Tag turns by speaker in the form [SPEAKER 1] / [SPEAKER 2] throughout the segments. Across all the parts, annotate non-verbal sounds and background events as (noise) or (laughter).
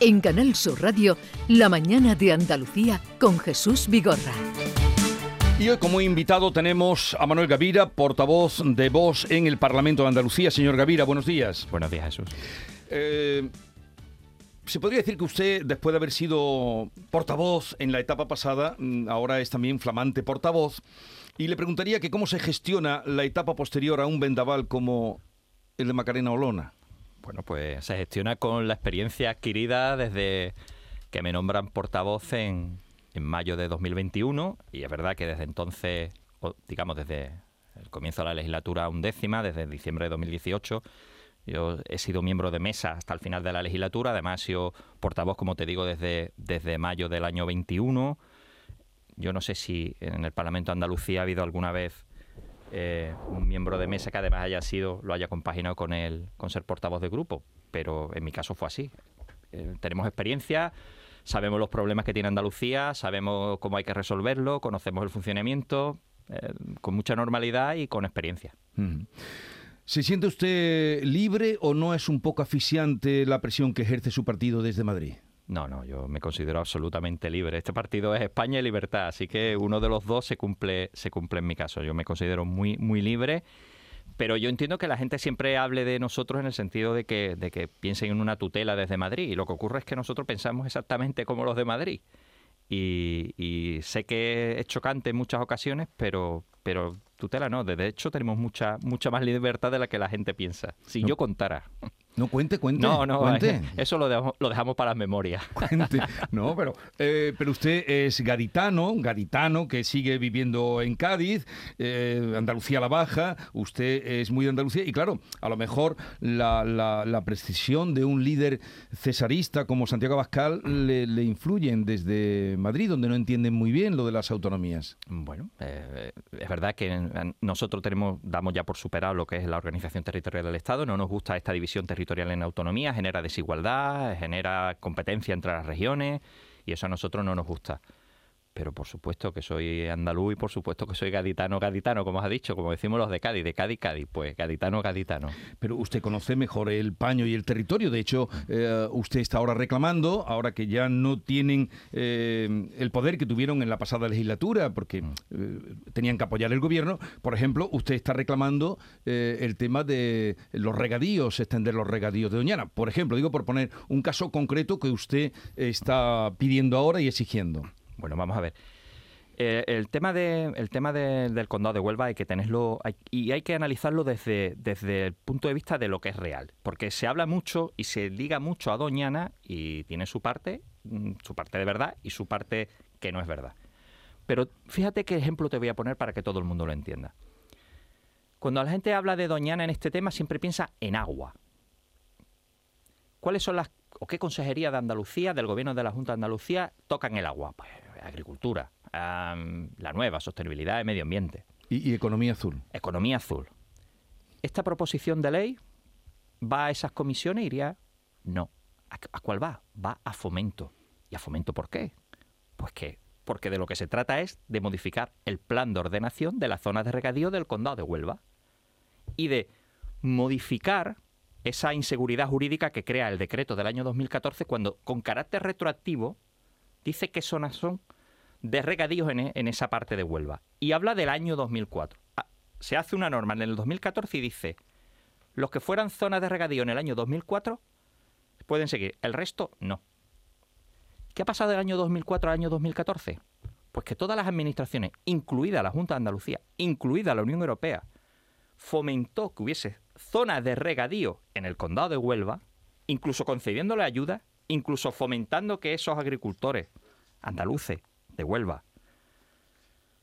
[SPEAKER 1] En Canal Sur Radio, La mañana de Andalucía con Jesús Vigorra.
[SPEAKER 2] Y hoy como invitado tenemos a Manuel Gavira, portavoz de Voz en el Parlamento de Andalucía. Señor Gavira, buenos días.
[SPEAKER 3] Buenos días, Jesús.
[SPEAKER 2] Eh, se podría decir que usted, después de haber sido portavoz en la etapa pasada, mm, ahora es también flamante portavoz. Y le preguntaría que cómo se gestiona la etapa posterior a un vendaval como el de Macarena Olona.
[SPEAKER 3] Bueno, pues se gestiona con la experiencia adquirida desde que me nombran portavoz en, mayo de 2021 y es verdad que desde entonces, digamos desde el comienzo de la legislatura undécima, desde diciembre de 2018, yo he sido miembro de mesa hasta el final de la legislatura, además he sido portavoz, como te digo, desde, desde mayo del año 21. Yo no sé si en el Parlamento de Andalucía ha habido alguna vez eh, un miembro de mesa que además haya sido, lo haya compaginado con el, con ser portavoz de grupo, pero en mi caso fue así. Eh, tenemos experiencia, sabemos los problemas que tiene Andalucía, sabemos cómo hay que resolverlo, conocemos el funcionamiento eh, con mucha normalidad y con experiencia.
[SPEAKER 2] ¿Se siente usted libre o no es un poco asfixiante la presión que ejerce su partido desde Madrid?
[SPEAKER 3] No, no, yo me considero absolutamente libre. Este partido es España y libertad, así que uno de los dos se cumple, se cumple en mi caso. Yo me considero muy, muy libre pero yo entiendo que la gente siempre hable de nosotros en el sentido de que, de que piensen en una tutela desde Madrid. Y lo que ocurre es que nosotros pensamos exactamente como los de Madrid. Y, y sé que es chocante en muchas ocasiones, pero, pero tutela no. De hecho, tenemos mucha, mucha más libertad de la que la gente piensa. Si yo contara.
[SPEAKER 2] No, cuente, cuente.
[SPEAKER 3] No, no, cuente. (laughs) eso lo dejamos, lo dejamos para las memorias. (laughs)
[SPEAKER 2] Cuente. No, pero, eh, pero usted es gaditano, gaditano que sigue viviendo en Cádiz, eh, Andalucía la Baja, usted es muy de Andalucía y claro, a lo mejor la, la, precisión de un líder cesarista como Santiago Abascal le, le, influyen desde Madrid, donde no entienden muy bien lo de las autonomías.
[SPEAKER 3] Bueno, eh, es verdad que nosotros tenemos, damos ya por superado lo que es la organización territorial del Estado, no nos gusta esta división territorial en autonomía, genera desigualdad, genera competencia entre las regiones y eso a nosotros no nos gusta pero por supuesto que soy andaluz y por supuesto que soy gaditano, gaditano, como has dicho, como decimos los de Cádiz, de Cádiz, Cádiz, pues gaditano, gaditano.
[SPEAKER 2] Pero usted conoce mejor el paño y el territorio, de hecho, eh, usted está ahora reclamando, ahora que ya no tienen eh, el poder que tuvieron en la pasada legislatura, porque mm. eh, tenían que apoyar el gobierno, por ejemplo, usted está reclamando el tema de los regadíos, extender los regadíos de Doñana, por ejemplo, digo por poner un caso concreto que usted está pidiendo ahora y exigiendo.
[SPEAKER 3] Bueno, vamos a ver. Eh, el tema, de, el tema del condado de Huelva hay que tenerlo y hay que analizarlo desde, desde el punto de vista de lo que es real, porque se habla mucho y se liga mucho a Doñana y tiene su parte, mm, su parte de verdad y su parte que no es verdad. Pero fíjate qué ejemplo te voy a poner para que todo el mundo lo entienda. Cuando la gente habla de Doñana en este tema siempre piensa en agua. ¿Cuáles son las o qué consejería de Andalucía, del gobierno de la Junta de Andalucía tocan el agua? Pues agricultura, la nueva, sostenibilidad y medio ambiente.
[SPEAKER 2] ¿Y, economía azul?
[SPEAKER 3] Economía azul. ¿Esta proposición de ley va a esas comisiones? Iría, no. ¿A, cuál va? Va a fomento. ¿Y a fomento por qué? Pues que porque de lo que se trata es de modificar el plan de ordenación de la zona de regadío del condado de Huelva y de modificar esa inseguridad jurídica que crea el decreto del año 2014 cuando con carácter retroactivo dice qué zonas son de regadíos en, en, esa parte de Huelva. Y habla del año 2004. Ah, se hace una norma en el 2014 y dice, los que fueran zonas de regadío en el año 2004 pueden seguir, el resto no. ¿Qué ha pasado del año 2004 al año 2014? Pues que todas las administraciones, incluida la Junta de Andalucía, incluida la Unión Europea, fomentó que hubiese zonas de regadío en el condado de Huelva, incluso concediéndole ayuda, incluso fomentando que esos agricultores andaluces de Huelva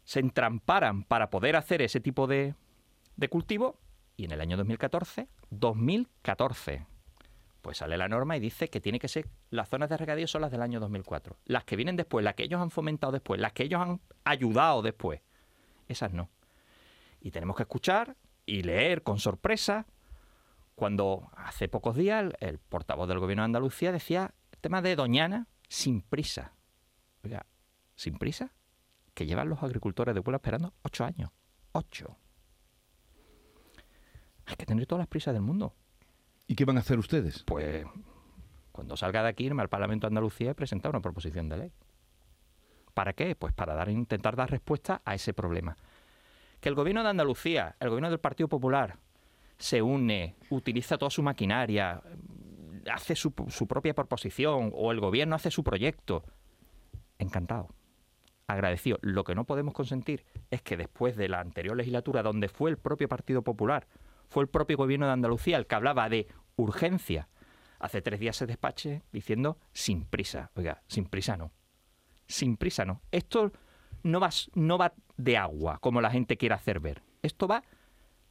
[SPEAKER 3] se entramparan para poder hacer ese tipo de, de cultivo. Y en el año 2014, 2014, pues sale la norma y dice que tiene que ser las zonas de regadío son las del año 2004. Las que vienen después, las que ellos han fomentado después, las que ellos han ayudado después, esas no. Y tenemos que escuchar y leer con sorpresa cuando hace pocos días el, portavoz del gobierno de Andalucía decía tema de Doñana sin prisa. Oiga, ¿sin prisa? Que llevan los agricultores de Puebla esperando ocho años. Ocho. Hay que tener todas las prisas del mundo.
[SPEAKER 2] ¿Y qué van a hacer ustedes?
[SPEAKER 3] Pues Cuando salga de aquí, irme al Parlamento de Andalucía y presentar una proposición de ley. ¿Para qué? Pues para dar, intentar dar respuesta a ese problema. Que el gobierno de Andalucía, el gobierno del Partido Popular, se une, utiliza toda su maquinaria, hace su, su propia proposición o el gobierno hace su proyecto. Encantado. Agradecido. Lo que no podemos consentir es que después de la anterior legislatura, donde fue el propio Partido Popular, fue el propio gobierno de Andalucía el que hablaba de urgencia, hace tres días se despache diciendo sin prisa. Oiga, sin prisa no. Sin prisa no. Esto no va, no va de agua, como la gente quiere hacer ver. Esto va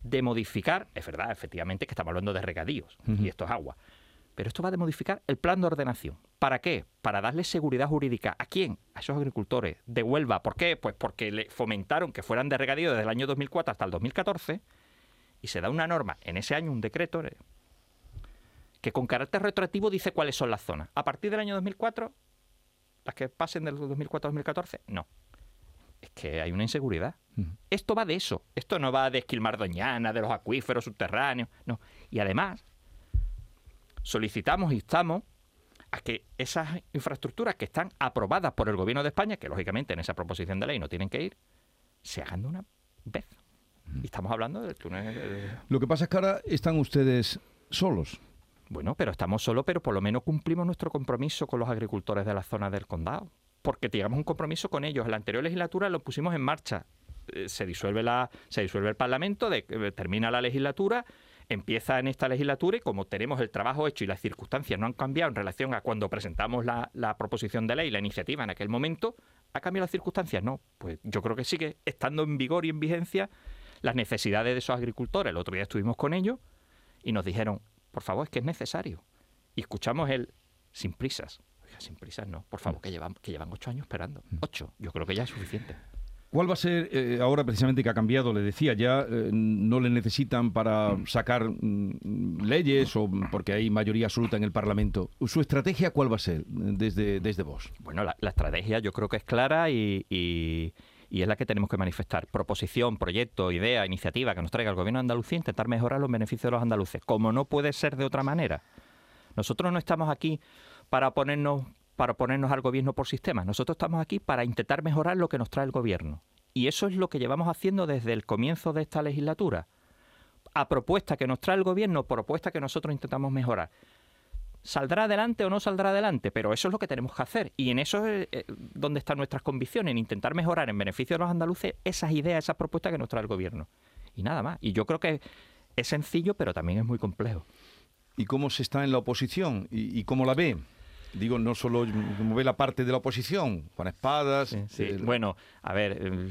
[SPEAKER 3] de modificar, es verdad, efectivamente, que estamos hablando de regadíos, y esto es agua. Pero esto va de modificar el plan de ordenación. ¿Para qué? Para darle seguridad jurídica. ¿A quién? A esos agricultores de Huelva. ¿Por qué? Pues porque le fomentaron que fueran de regadío desde el año 2004 hasta el 2014 y se da una norma en ese año, un decreto, eh, que con carácter retroactivo dice cuáles son las zonas. A partir del año 2004, las que pasen del 2004 2014, no. Es que hay una inseguridad. Esto va de eso. Esto no va de esquilmar doñana, de los acuíferos subterráneos. No. Y además, solicitamos y estamos a que esas infraestructuras que están aprobadas por el Gobierno de España, que lógicamente en esa proposición de ley no tienen que ir, se hagan de una vez. Y estamos hablando del túnel.
[SPEAKER 2] Lo que pasa es que ahora están ustedes solos.
[SPEAKER 3] Bueno, pero estamos solos, pero por lo menos cumplimos nuestro compromiso con los agricultores de la zona del condado. Porque teníamos un compromiso con ellos. En la anterior legislatura lo pusimos en marcha. Eh, se disuelve, la, se disuelve el Parlamento, de, eh, termina la legislatura empieza en esta legislatura y como tenemos el trabajo hecho y las circunstancias no han cambiado en relación a cuando presentamos la, proposición de ley, la iniciativa en aquel momento, ¿ha cambiado las circunstancias? No, pues yo creo que sigue estando en vigor y en vigencia las necesidades de esos agricultores. El otro día estuvimos con ellos y nos dijeron, por favor, es que es necesario. Y escuchamos el sin prisas. Oiga, sin prisas no, por favor, que llevan, que llevan ocho años esperando. Mm. Ocho, yo creo que ya es suficiente.
[SPEAKER 2] ¿Cuál va a ser, eh, ahora precisamente que ha cambiado, le decía, ya eh, no le necesitan para sacar mm, leyes o porque hay mayoría absoluta en el Parlamento? ¿Su estrategia cuál va a ser desde, desde vos?
[SPEAKER 3] Bueno, la, estrategia yo creo que es clara y, y, es la que tenemos que manifestar. Proposición, proyecto, idea, iniciativa que nos traiga el Gobierno de Andalucía, intentar mejorar los beneficios de los andaluces, como no puede ser de otra manera. Nosotros no estamos aquí para ponernos para ponernos al gobierno por sistema. Nosotros estamos aquí para intentar mejorar lo que nos trae el gobierno. Y eso es lo que llevamos haciendo desde el comienzo de esta legislatura. A propuesta que nos trae el gobierno, propuesta que nosotros intentamos mejorar. ¿Saldrá adelante o no saldrá adelante? Pero eso es lo que tenemos que hacer. Y en eso es eh, donde están nuestras convicciones, en intentar mejorar en beneficio de los andaluces esas ideas, esas propuestas que nos trae el gobierno. Y nada más. Y yo creo que es sencillo, pero también es muy complejo.
[SPEAKER 2] ¿Y cómo se está en la oposición? y cómo la ve? Digo, no solo ve la parte de la oposición, con espadas.
[SPEAKER 3] Sí, Bueno, a ver, eh,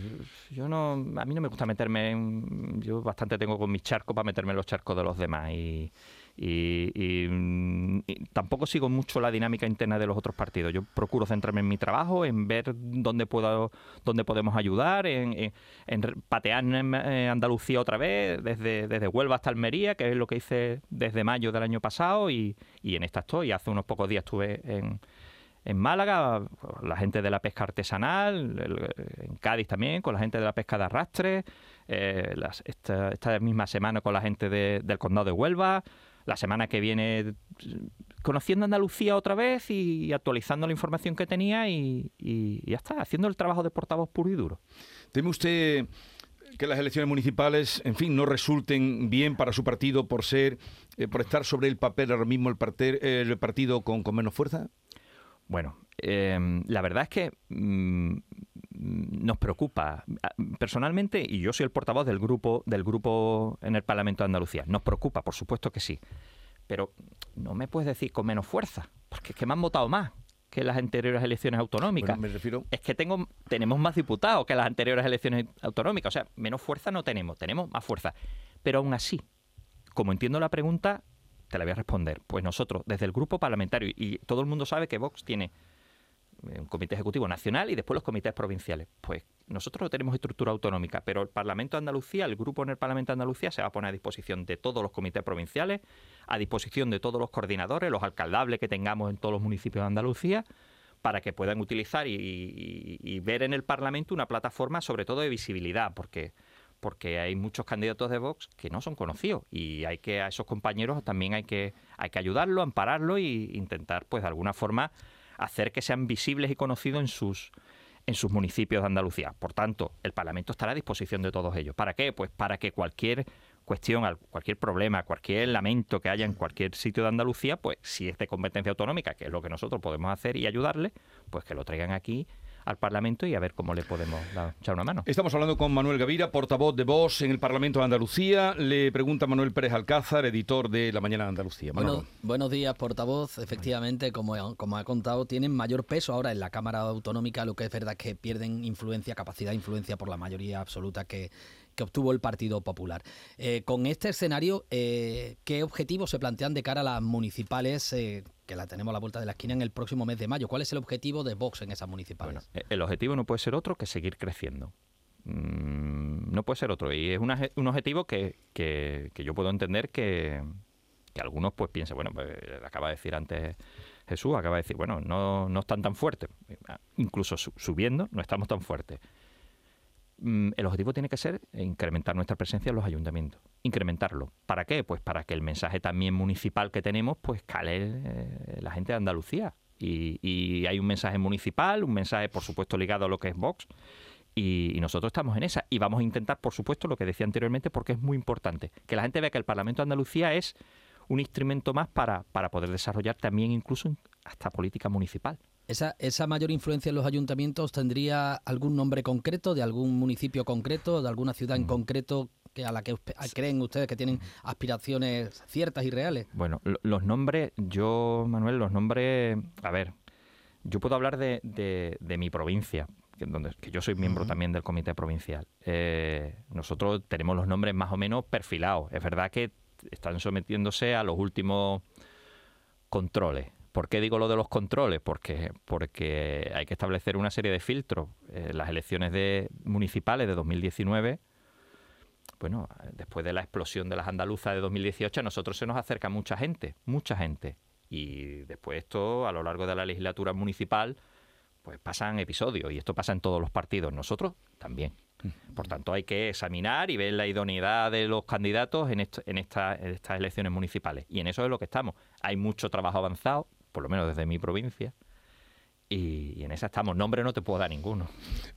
[SPEAKER 3] yo no, a mí no me gusta meterme en, yo bastante tengo con mis charcos para meterme en los charcos de los demás y Mm, y, tampoco sigo mucho la dinámica interna de los otros partidos. Yo procuro centrarme en mi trabajo, en ver dónde puedo, dónde podemos ayudar, en, patear en Andalucía otra vez, desde, desde Huelva hasta Almería, que es lo que hice desde mayo del año pasado, y, en esta estoy. Hace unos pocos días estuve en, en Málaga, la gente de la pesca artesanal, en Cádiz también, con la gente de la pesca de arrastre, eh, esta, misma semana con la gente del condado de Huelva, la semana que viene conociendo Andalucía otra vez y actualizando la información que tenía y, ya está, haciendo el trabajo de portavoz puro y duro.
[SPEAKER 2] ¿Teme usted que las elecciones municipales, en fin, no resulten bien para su partido por ser, eh, por estar sobre el papel ahora mismo el, el partido con, menos fuerza?
[SPEAKER 3] Bueno, em, la verdad es que mm, nos preocupa personalmente y yo soy el portavoz del grupo del grupo en el Parlamento de Andalucía. Nos preocupa, por supuesto que sí, pero no me puedes decir con menos fuerza, porque es que me han votado más que las anteriores elecciones autonómicas.
[SPEAKER 2] me refiero...
[SPEAKER 3] Es que tengo tenemos más diputados que las anteriores elecciones autonómicas, o sea, menos fuerza no tenemos, tenemos más fuerza. Pero aún así, como entiendo la pregunta, te la voy a responder. Pues nosotros, desde el grupo parlamentario, y todo el mundo sabe que Vox tiene un comité ejecutivo nacional y después los comités provinciales. Pues nosotros no tenemos estructura autonómica, pero el Parlamento de Andalucía, el grupo en el Parlamento de Andalucía se va a poner a disposición de todos los comités provinciales, a disposición de todos los coordinadores, los alcaldables que tengamos en todos los municipios de Andalucía, para que puedan utilizar y, ver en el Parlamento una plataforma sobre todo de visibilidad, porque porque hay muchos candidatos de Vox que no son conocidos y hay que a esos compañeros también hay que hay que ayudarlo, ampararlo e intentar pues de alguna forma hacer que sean visibles y conocidos en sus en sus municipios de Andalucía. Por tanto, el Parlamento estará a disposición de todos ellos. ¿Para qué? Pues para que cualquier cuestión, cualquier problema, cualquier lamento que haya en cualquier sitio de Andalucía, pues si es de competencia autonómica, que es lo que nosotros podemos hacer y ayudarle, pues que lo traigan aquí al Parlamento y a ver cómo le podemos echar una mano.
[SPEAKER 2] Estamos hablando con Manuel Gavira, portavoz de Vox en el Parlamento de Andalucía. Le pregunta Manuel Pérez Alcázar, editor de La Mañana de Andalucía.
[SPEAKER 4] Bueno, buenos días, portavoz. Efectivamente, como, como ha contado, tienen mayor peso ahora en la Cámara Autonómica, lo que es verdad que pierden influencia, capacidad de influencia por la mayoría absoluta que, que obtuvo el Partido Popular. Eh, con este escenario, eh, ¿qué objetivos se plantean de cara a las municipales eh, que la tenemos a la vuelta de la esquina en el próximo mes de mayo? ¿Cuál es el objetivo de Vox en esas municipales?
[SPEAKER 3] el objetivo no puede ser otro que seguir creciendo. Mm, no puede ser otro. Y es un objetivo que, yo puedo entender que, algunos pues piensen, bueno, pues, acaba de decir antes Jesús, acaba de decir, bueno, no, no están tan fuertes. Incluso subiendo, no estamos tan fuertes. Mm, el objetivo tiene que ser incrementar nuestra presencia en los ayuntamientos. Incrementarlo. ¿Para qué? Pues para que el mensaje también municipal que tenemos, pues cale eh, la gente de Andalucía. Y, hay un mensaje municipal, un mensaje, por supuesto, ligado a lo que es Vox. Y, nosotros estamos en esa. Y vamos a intentar, por supuesto, lo que decía anteriormente, porque es muy importante. Que la gente vea que el Parlamento de Andalucía es un instrumento más para, para poder desarrollar también incluso hasta política municipal.
[SPEAKER 4] Esa, esa mayor influencia en los ayuntamientos tendría algún nombre concreto, de algún municipio concreto, de alguna ciudad en mm. concreto que a la que creen ustedes que tienen aspiraciones ciertas y reales.
[SPEAKER 3] Bueno, los nombres, yo, Manuel, los nombres, a ver, yo puedo hablar de, de, mi provincia, que, donde, que yo soy miembro también del comité provincial. Eh, nosotros tenemos los nombres más o menos perfilados. Es verdad que están sometiéndose a los últimos controles. ¿Por qué digo lo de los controles? Porque, porque hay que establecer una serie de filtros. Eh, las elecciones de, municipales de 2019, bueno, después de la explosión de las andaluzas de 2018, a nosotros se nos acerca mucha gente, mucha gente. Y después esto, a lo largo de la legislatura municipal, pues pasan episodios y esto pasa en todos los partidos. Nosotros también. Por tanto, hay que examinar y ver la idoneidad de los candidatos en, en estas elecciones municipales. Y en eso es lo que estamos. Hay mucho trabajo avanzado, por lo menos desde mi provincia, y, en esa estamos. Nombre no te puedo dar ninguno.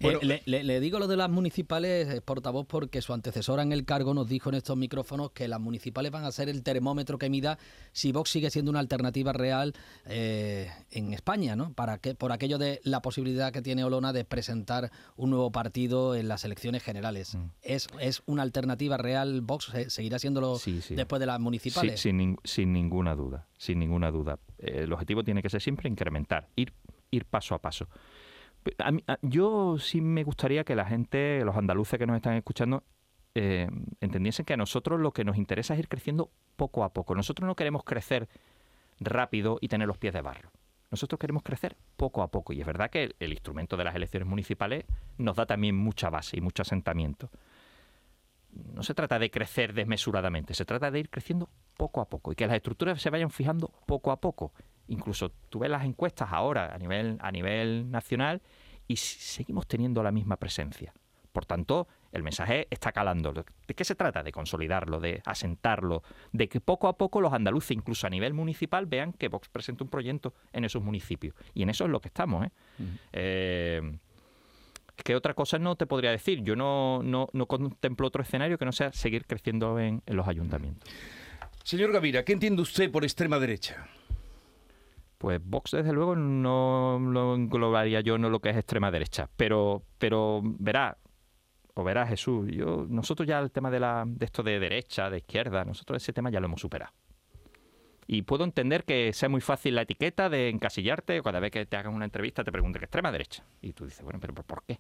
[SPEAKER 4] Eh, le, digo lo de las municipales, portavoz, porque su antecesora en el cargo nos dijo en estos micrófonos que las municipales van a ser el termómetro que mida si Vox sigue siendo una alternativa real eh, en España, ¿no? Para que, por aquello de la posibilidad que tiene Olona de presentar un nuevo partido en las elecciones generales. Mm. ¿Es, ¿Es una alternativa real Vox? ¿Seguirá siéndolo después de las municipales?
[SPEAKER 3] Sí, sin, sin ninguna duda, sin ninguna duda. El objetivo tiene que ser siempre incrementar, ir ir paso a paso. yo sí me gustaría que la gente, los andaluces que nos están escuchando, eh, entendiesen que a nosotros lo que nos interesa es ir creciendo poco a poco. Nosotros no queremos crecer rápido y tener los pies de barro. Nosotros queremos crecer poco a poco. Y es verdad que el, instrumento de las elecciones municipales nos da también mucha base y mucho asentamiento. No se trata de crecer desmesuradamente, se trata de ir creciendo poco a poco y que las estructuras se vayan fijando poco a poco Incluso tú ves las encuestas ahora a nivel, a nivel nacional y seguimos teniendo la misma presencia. Por tanto, el mensaje está calando. ¿De qué se trata? De consolidarlo, de asentarlo, de que poco a poco los andaluces, incluso a nivel municipal, vean que Vox presenta un proyecto en esos municipios. Y en eso es lo que estamos. ¿eh? eh que otra cosa no te podría decir. Yo no, no, contemplo otro escenario que no sea seguir creciendo en, en los ayuntamientos.
[SPEAKER 2] Señor Gavira, ¿qué entiende usted por extrema derecha?
[SPEAKER 3] Pues Vox, desde luego, no lo englobaría yo no lo que es extrema derecha. Pero, pero verá, o verá Jesús, yo, nosotros ya el tema de, la, de esto de derecha, de izquierda, nosotros ese tema ya lo hemos superado. Y puedo entender que sea muy fácil la etiqueta de encasillarte, o cada vez que te hagan una entrevista te pregunten que extrema derecha. Y tú dices, bueno, pero ¿por qué?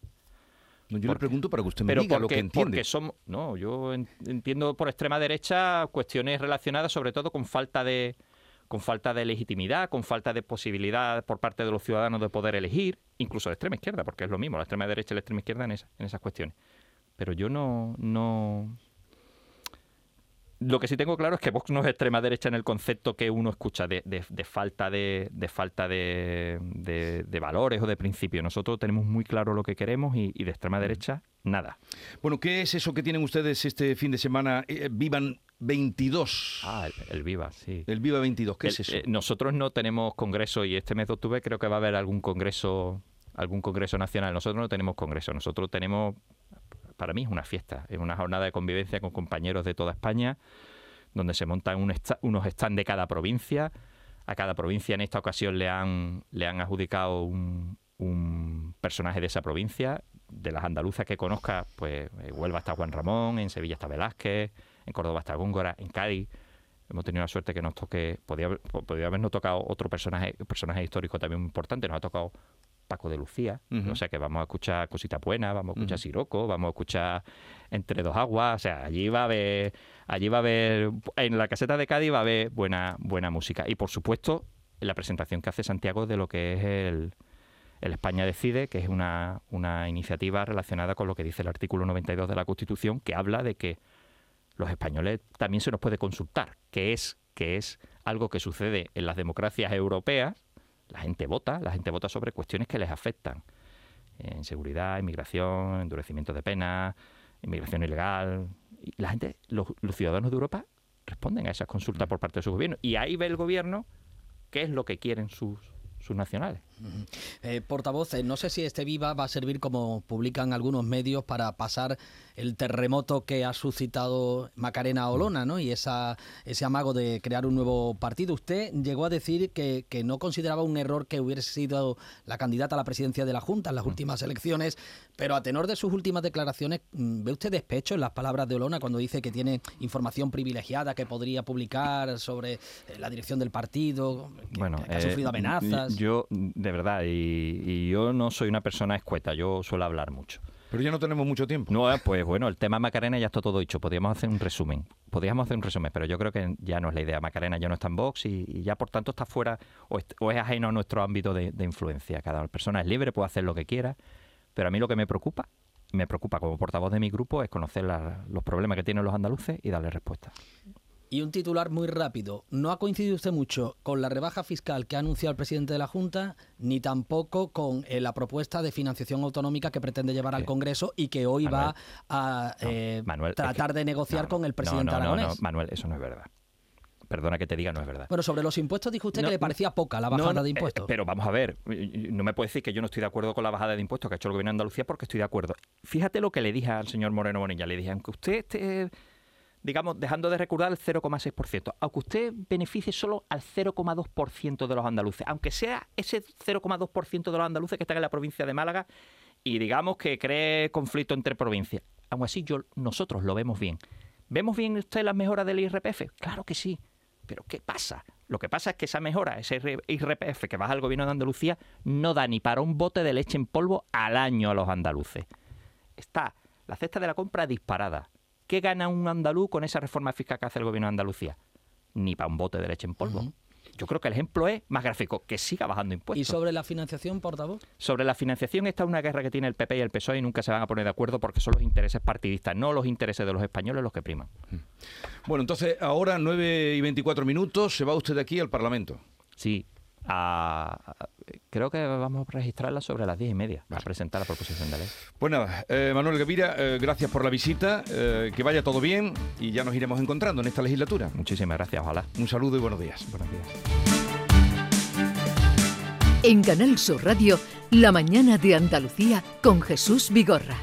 [SPEAKER 2] yo le pregunto para que usted me diga lo que entiende.
[SPEAKER 3] Porque somos, no, yo entiendo por extrema derecha cuestiones relacionadas sobre todo con falta de, con falta de legitimidad, con falta de posibilidad por parte de los ciudadanos de poder elegir, incluso la extrema izquierda, porque es lo mismo, la extrema derecha y la extrema izquierda en, en esas cuestiones. Pero yo no, no... Lo que sí tengo claro es que Vox no es extrema derecha en el concepto que uno escucha de, falta de, falta de, valores o de principios. Nosotros tenemos muy claro lo que queremos y, de extrema derecha nada.
[SPEAKER 2] Bueno, ¿qué es eso que tienen ustedes este fin de semana? Eh, Vivan 22.
[SPEAKER 3] Ah, el, el Viva, sí.
[SPEAKER 2] El Viva 22, ¿qué
[SPEAKER 3] El-
[SPEAKER 2] es eso?
[SPEAKER 3] eh, nosotros no tenemos congreso y este mes de octubre creo que va a haber algún congreso, algún congreso nacional. Nosotros no tenemos congreso, nosotros tenemos, para mí es una fiesta, es una jornada de convivencia con compañeros de toda España, donde se montan un esta- unos stands de cada provincia. A cada provincia en esta ocasión le han, le han adjudicado un, un personaje de esa provincia. De las andaluzas que conozca, pues en Huelva está Juan Ramón, en Sevilla está Velázquez, en Córdoba está Góngora, en Cádiz hemos tenido la suerte que nos toque, podía, podía habernos tocado otro personaje, personaje histórico también importante, nos ha tocado Paco de Lucía, o sea que vamos a escuchar cositas buenas, vamos a escuchar
[SPEAKER 2] Ujú.
[SPEAKER 3] Siroco, vamos a escuchar Entre dos aguas, o sea, allí va a haber, allí va a haber, en la caseta de Cádiz va a haber buena, buena música. Y por supuesto, la presentación que hace Santiago de lo que es el, el España Decide, que es una, una iniciativa relacionada con lo que dice el artículo 92 de la Constitución, que habla de que los españoles también se nos puede consultar, que es, que es algo que sucede en las democracias europeas. La gente vota, la gente vota sobre cuestiones que les afectan. En seguridad, inmigración, endurecimiento de penas, inmigración ilegal. Y la gente, los, los ciudadanos de Europa responden a esas consultas por parte de su gobierno. Y ahí ve el gobierno qué es lo que quieren sus, sus nacionales.
[SPEAKER 4] Eh, portavoz, eh, no sé si este Viva va a servir como publican algunos medios para pasar el terremoto que ha suscitado Macarena Olona, ¿no? Y esa, ese amago de crear un nuevo partido. Usted llegó a decir que, que no consideraba un error que hubiese sido la candidata a la presidencia de la Junta en las últimas elecciones, pero a tenor de sus últimas declaraciones, mm, ¿ve usted despecho en las palabras de Olona cuando dice que tiene información privilegiada que podría publicar sobre eh, la dirección del partido, que,
[SPEAKER 3] bueno,
[SPEAKER 4] que ha
[SPEAKER 3] eh,
[SPEAKER 4] sufrido amenazas?
[SPEAKER 3] Yo, de verdad, y, y yo no soy una persona escueta, yo suelo hablar mucho.
[SPEAKER 2] Pero ya no tenemos mucho tiempo.
[SPEAKER 3] No, eh, pues bueno, el tema Macarena ya está todo dicho. Podríamos hacer un resumen. Podríamos hacer un resumen, pero yo creo que ya no es la idea. Macarena ya no está en Vox y, y ya por tanto está fuera o, est- o es ajeno a nuestro ámbito de, de influencia. Cada persona es libre, puede hacer lo que quiera, pero a mí lo que me preocupa, me preocupa como portavoz de mi grupo, es conocer la- los problemas que tienen los andaluces y darle respuesta.
[SPEAKER 4] Y un titular muy rápido. No ha coincidido usted mucho con la rebaja fiscal que ha anunciado el presidente de la Junta, ni tampoco con eh, la propuesta de financiación autonómica que pretende llevar al
[SPEAKER 3] Sí.
[SPEAKER 4] Congreso y que hoy
[SPEAKER 3] Manuel.
[SPEAKER 4] va a
[SPEAKER 3] No,
[SPEAKER 4] eh,
[SPEAKER 3] Manuel, es
[SPEAKER 4] tratar
[SPEAKER 3] que-
[SPEAKER 4] de negociar
[SPEAKER 3] no,
[SPEAKER 4] con el presidente
[SPEAKER 3] no, no,
[SPEAKER 4] aragonés.
[SPEAKER 3] no, Manuel, eso no es verdad. Perdona que te diga, no es verdad.
[SPEAKER 4] Bueno, sobre los impuestos dijo usted que le parecía poca la bajada de
[SPEAKER 3] eh,
[SPEAKER 4] impuestos.
[SPEAKER 3] pero vamos a ver, eh, no me puede decir que yo no estoy de acuerdo con la bajada de impuestos que ha hecho el gobierno de Andalucía porque estoy de acuerdo. Fíjate lo que le dije al señor Moreno Bonilla. Le dije, aunque usted esté, digamos, dejando de recordar el 0,6%, aunque usted beneficie solo al 0,2% de los andaluces, aunque sea ese 0,2% de los andaluces que están en la provincia de Málaga y digamos que cree conflicto entre provincias, aún así yo, nosotros lo vemos bien. ¿Vemos bien usted las mejoras del IRPF? Claro que sí. Pero ¿qué pasa? Lo que pasa es que esa mejora, ese IRPF que baja el gobierno de Andalucía, no da ni para un bote de leche en polvo al año a los andaluces. Está la cesta de la compra disparada. ¿Qué gana un andaluz con esa reforma fiscal que hace el gobierno de Andalucía? Ni para un bote de leche en polvo.
[SPEAKER 4] Ujú.
[SPEAKER 3] Yo creo que el ejemplo es más gráfico, que siga bajando
[SPEAKER 4] ¿Y
[SPEAKER 3] impuestos.
[SPEAKER 4] sobre la financiación, portavoz?
[SPEAKER 3] Sobre la financiación está una guerra que tiene el PP y el PSOE y nunca se van a poner de acuerdo porque son los intereses partidistas, no los intereses de los españoles los que priman.
[SPEAKER 2] Bueno, entonces ahora 9 y 24 minutos, se va usted de aquí al Parlamento.
[SPEAKER 3] Sí, a- creo que vamos a registrarla sobre las diez y media a presentar la proposición de ley.
[SPEAKER 2] Pues nada, eh, Manuel Gavira, eh, gracias por la visita, eh, que vaya todo bien y ya nos iremos encontrando en esta legislatura.
[SPEAKER 3] Muchísimas gracias, ojalá.
[SPEAKER 2] Un saludo y buenos días.
[SPEAKER 3] Buenos días.
[SPEAKER 1] En Canal Sur Radio, La mañana de Andalucía con Jesús Vigorra.